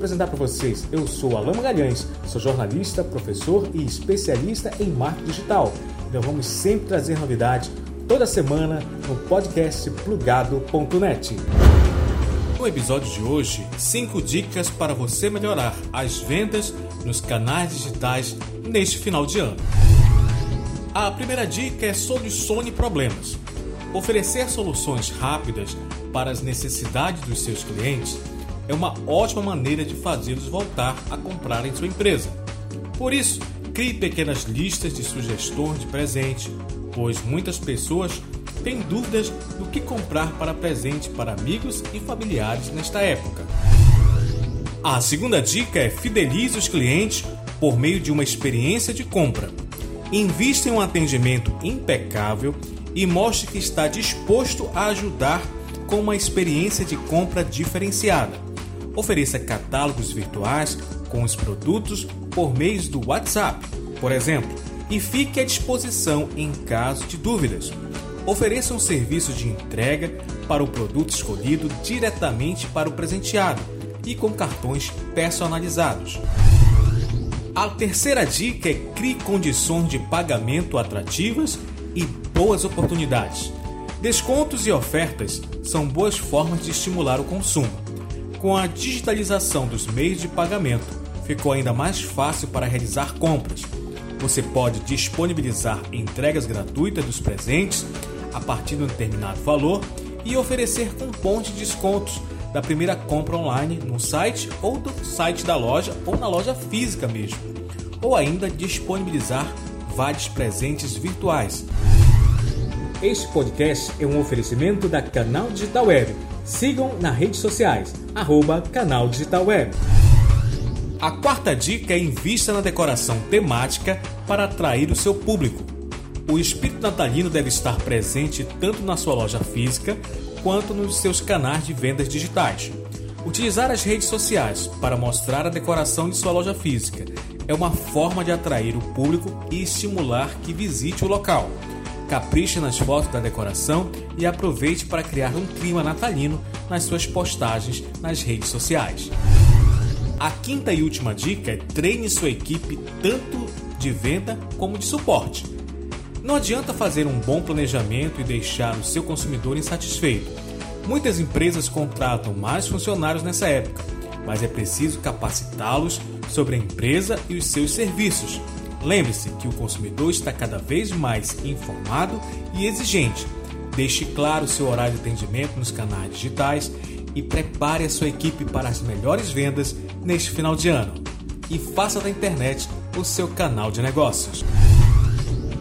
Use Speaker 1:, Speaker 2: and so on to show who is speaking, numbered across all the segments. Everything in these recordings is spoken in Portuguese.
Speaker 1: apresentar para vocês. Eu sou Alain Magalhães, sou jornalista, professor e especialista em marketing digital. Então vamos sempre trazer novidade toda semana no podcast plugado.net. No episódio de hoje, 5 dicas para você melhorar as vendas nos canais digitais neste final de ano. A primeira dica é solucione problemas. Oferecer soluções rápidas para as necessidades dos seus clientes é uma ótima maneira de fazê-los voltar a comprar em sua empresa. Por isso, crie pequenas listas de sugestões de presente, pois muitas pessoas têm dúvidas do que comprar para presente para amigos e familiares nesta época. A segunda dica é fidelize os clientes por meio de uma experiência de compra. Invista em um atendimento impecável e mostre que está disposto a ajudar com uma experiência de compra diferenciada ofereça catálogos virtuais com os produtos por meio do WhatsApp, por exemplo, e fique à disposição em caso de dúvidas. Ofereça um serviço de entrega para o produto escolhido diretamente para o presenteado e com cartões personalizados. A terceira dica é crie condições de pagamento atrativas e boas oportunidades. Descontos e ofertas são boas formas de estimular o consumo com a digitalização dos meios de pagamento, ficou ainda mais fácil para realizar compras. Você pode disponibilizar entregas gratuitas dos presentes a partir de um determinado valor e oferecer cupons de descontos da primeira compra online no site ou do site da loja ou na loja física mesmo. Ou ainda disponibilizar vários presentes virtuais. Este podcast é um oferecimento da Canal Digital Web Sigam nas redes sociais, arroba Canal Digital Web. A quarta dica é invista na decoração temática para atrair o seu público. O espírito natalino deve estar presente tanto na sua loja física quanto nos seus canais de vendas digitais. Utilizar as redes sociais para mostrar a decoração de sua loja física é uma forma de atrair o público e estimular que visite o local. Capriche nas fotos da decoração e aproveite para criar um clima natalino nas suas postagens nas redes sociais. A quinta e última dica é treine sua equipe tanto de venda como de suporte. Não adianta fazer um bom planejamento e deixar o seu consumidor insatisfeito. Muitas empresas contratam mais funcionários nessa época, mas é preciso capacitá-los sobre a empresa e os seus serviços Lembre-se que o consumidor está cada vez mais informado e exigente. Deixe claro seu horário de atendimento nos canais digitais e prepare a sua equipe para as melhores vendas neste final de ano. E faça da internet o seu canal de negócios.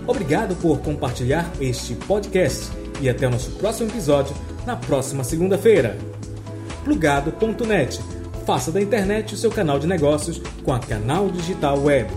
Speaker 1: Obrigado por compartilhar este podcast e até o nosso próximo episódio na próxima segunda-feira. Plugado.net Faça da internet o seu canal de negócios com a Canal Digital Web.